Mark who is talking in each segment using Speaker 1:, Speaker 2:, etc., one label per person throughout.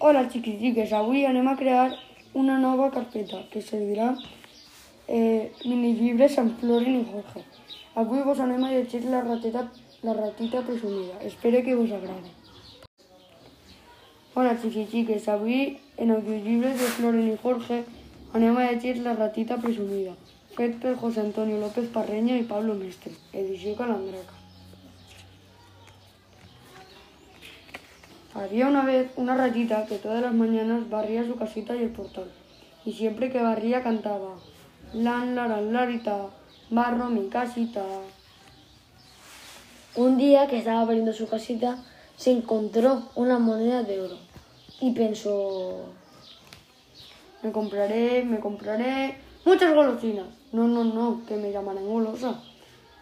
Speaker 1: Hola xiquixiques, avui anem a crear una nova carpeta que servirà eh, minillibres amb Floren i Jorge. Avui vos anem a llegir la rateta, la ratita presumida. Espero que vos agrade. Hola xiquixiques, avui en audiollibres de Floren i Jorge anem a llegir la ratita presumida, fet per José Antonio López Parreña i Pablo Mestre, edició Calandraca. Había una vez una ratita que todas las mañanas barría su casita y el portal. Y siempre que barría cantaba, lan, laran, larita, barro mi casita.
Speaker 2: Un día que estaba barriendo su casita, se encontró una moneda de oro y pensó,
Speaker 1: Me compraré, me compraré muchas golosinas. No, no, no, que me llamarán golosa.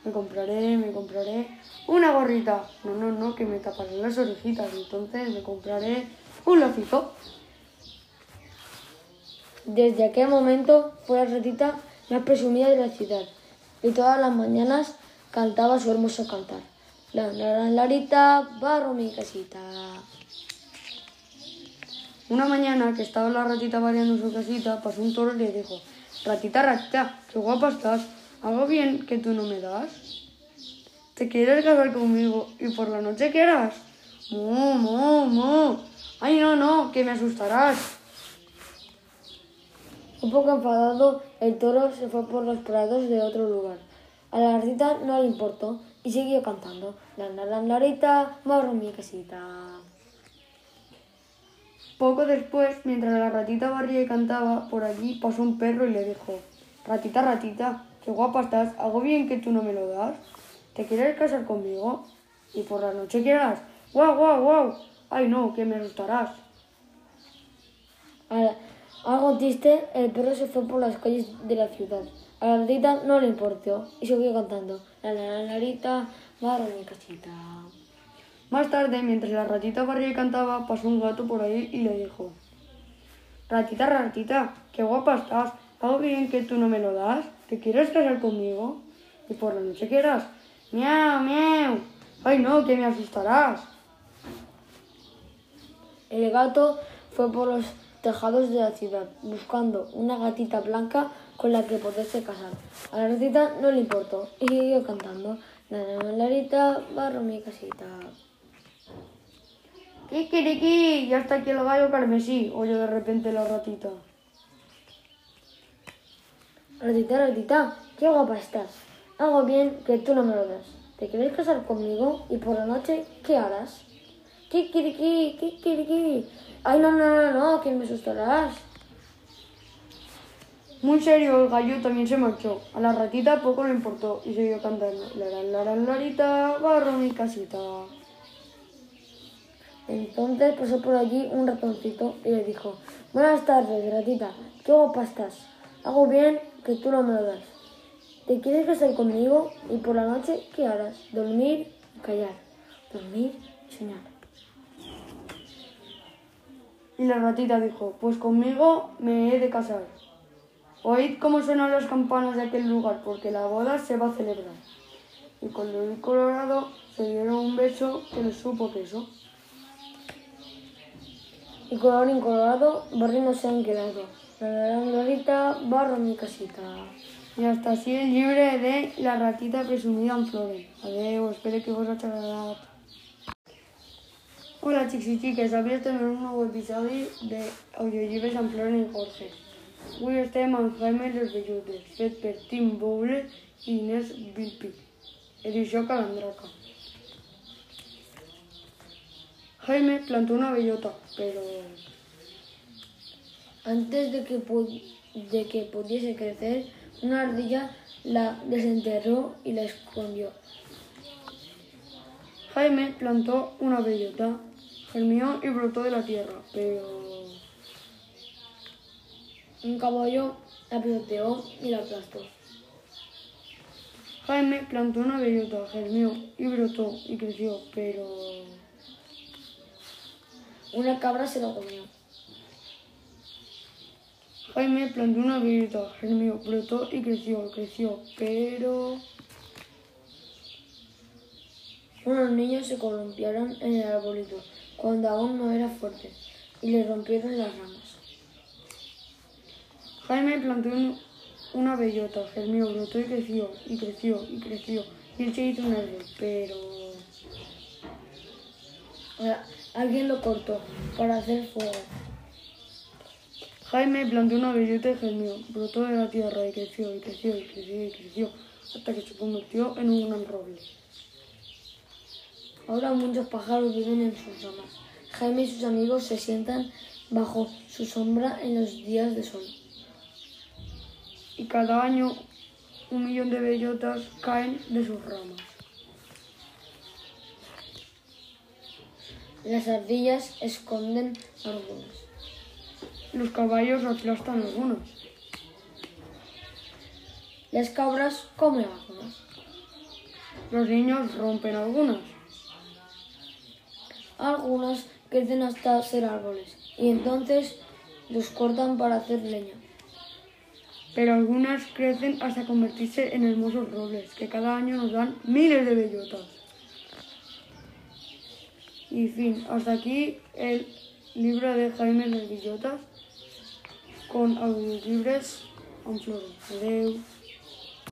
Speaker 1: Me compraré, me compraré una gorrita. No, no, no, que me taparán las orejitas. Entonces me compraré un lacito.
Speaker 2: desde aquel momento fue la ratita más presumida de la ciudad y todas las mañanas cantaba su hermoso cantar. La, la, larita, barro mi casita.
Speaker 1: Una mañana que estaba la ratita variando su casita, pasó un toro y le dijo, ratita, ratita, qué guapa estás. ¿Hago bien que tú no me das? ¿Te quieres casar conmigo y por la noche harás? Mu, mu, mu. Ay, no, no, que me asustarás.
Speaker 2: Un poco enfadado, el toro se fue por los prados de otro lugar. A la ratita no le importó y siguió cantando. La, la, la, mi casita.
Speaker 1: Poco después, mientras la ratita barría y cantaba, por allí pasó un perro y le dijo, ratita, ratita, qué guapa estás, ¿hago bien que tú no me lo das? ¿Te quieres casar conmigo? ¿Y por la noche qué harás? ¡Guau, guau, guau! ¡Ay no, que me asustarás!
Speaker 2: Algo triste, el perro se fue por las calles de la ciudad. A la ratita no le importó y siguió cantando. La, la, la, larita, barro mi casita.
Speaker 1: Más tarde, mientras la ratita barría y cantaba, pasó un gato por ahí y le dijo, Ratita, ratita, qué guapa estás, ¿hago bien que tú no me lo das? ¿Te quieres casar conmigo? ¿Y por la noche qué harás? ¡Miau, miau! ¡Ay no, que me asustarás!
Speaker 2: El gato fue por los tejados de la ciudad buscando una gatita blanca con la que poderse casar. A la ratita no le importó y siguió cantando. La, larita, barro mi casita.
Speaker 1: ¡Kikiriki! Ya está aquí el gallo carmesí, oyó de repente la ratita.
Speaker 2: Ratita, ratita, qué guapa estás. Hago bien que tú no me lo das. ¿Te quieres casar conmigo? Y por la noche, ¿qué harás? Kikiriki, kikiriki. Ay, no, no, no, no, que me asustarás.
Speaker 1: Muy serio, el gallo también se marchó. A la ratita poco le importó y siguió cantando. Laran, laran, larita, barro mi casita.
Speaker 2: Entonces pasó por allí un ratoncito y le dijo, Buenas tardes, ratita, qué guapa estás. Hago bien que tú no me lo das. ¿Te quieres casar conmigo? Y por la noche, ¿qué harás? Dormir y callar. Dormir y soñar.
Speaker 1: Y la ratita dijo, pues conmigo me he de casar. Oíd cómo suenan las campanas de aquel lugar, porque la boda se va a celebrar. Y con Luis Colorado se dieron un beso que les supo queso.
Speaker 2: Y colorín colorado, barrinos se han quedado. Glorita, barro mi casita.
Speaker 1: Y hasta así el libre de la ratita presumida en flores. Adeu, espero que vos hagi agradat. Hola xics i xiques, avui estem en un nou episodi d'Audiollibres amb Floren i Jorge. Avui estem amb Jaime los Bellutes, fet per Tim Bowler i Inés Vilpi, edició Calandraca. Jaime plantó una bellota, pero
Speaker 2: Antes de que, pudiese crecer, una ardilla la desenterró y la escondió.
Speaker 1: Jaime plantó una bellota, germinó y brotó de la tierra, pero
Speaker 2: Un caballo la pisoteó y la aplastó.
Speaker 1: Jaime plantó una bellota, germinó y brotó y creció, pero
Speaker 2: Una cabra se lo comió.
Speaker 1: Jaime plantó una bellota, germinó, brotó y creció, creció, pero
Speaker 2: Unos niños se columpiaron en el arbolito cuando aún no era fuerte. y le rompieron las ramas.
Speaker 1: Jaime plantó un- una bellota, germió, brotó y creció, y creció, y creció. Y él se hizo un árbol, pero...
Speaker 2: Ahora, alguien lo cortó para hacer fuego.
Speaker 1: Jaime plantó una bellota y germió, brotó de la tierra y creció, y creció, y creció, y creció, hasta que se convirtió en un gran roble.
Speaker 2: Ahora muchos pájaros viven en sus ramas. Jaime y sus amigos se sientan bajo su sombra en los días de sol.
Speaker 1: Y cada año un millón de bellotas caen de sus ramas.
Speaker 2: Las ardillas esconden algunas.
Speaker 1: Los caballos aplastan algunas.
Speaker 2: Las cabras comen algunas.
Speaker 1: Los niños rompen algunas.
Speaker 2: Algunas crecen hasta ser árboles y entonces los cortan para hacer leña.
Speaker 1: Pero algunas crecen hasta convertirse en hermosos robles, que cada año nos dan miles de bellotas. Y fin, hasta aquí el libro de Jaime de Bellotas con audiolibres en flores. Adeu.